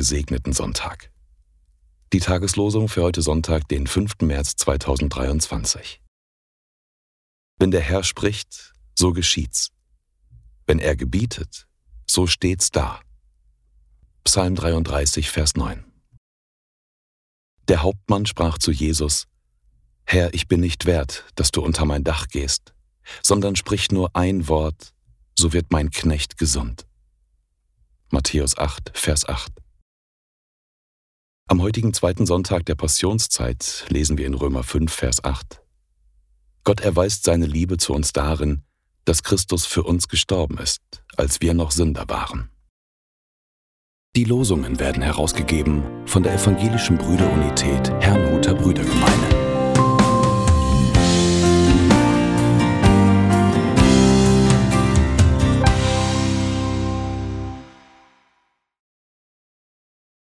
gesegneten Sonntag. Die Tageslosung für heute Sonntag, den 5. März 2023. Wenn der Herr spricht, so geschieht's. Wenn er gebietet, so steht's da. Psalm 33, Vers 9. Der Hauptmann sprach zu Jesus, Herr, ich bin nicht wert, dass du unter mein Dach gehst, sondern sprich nur ein Wort, so wird mein Knecht gesund. Matthäus 8, Vers 8. Am heutigen zweiten Sonntag der Passionszeit lesen wir in Römer 5, Vers 8. Gott erweist seine Liebe zu uns darin, dass Christus für uns gestorben ist, als wir noch Sünder waren. Die Losungen werden herausgegeben von der Evangelischen Brüderunität Hernum.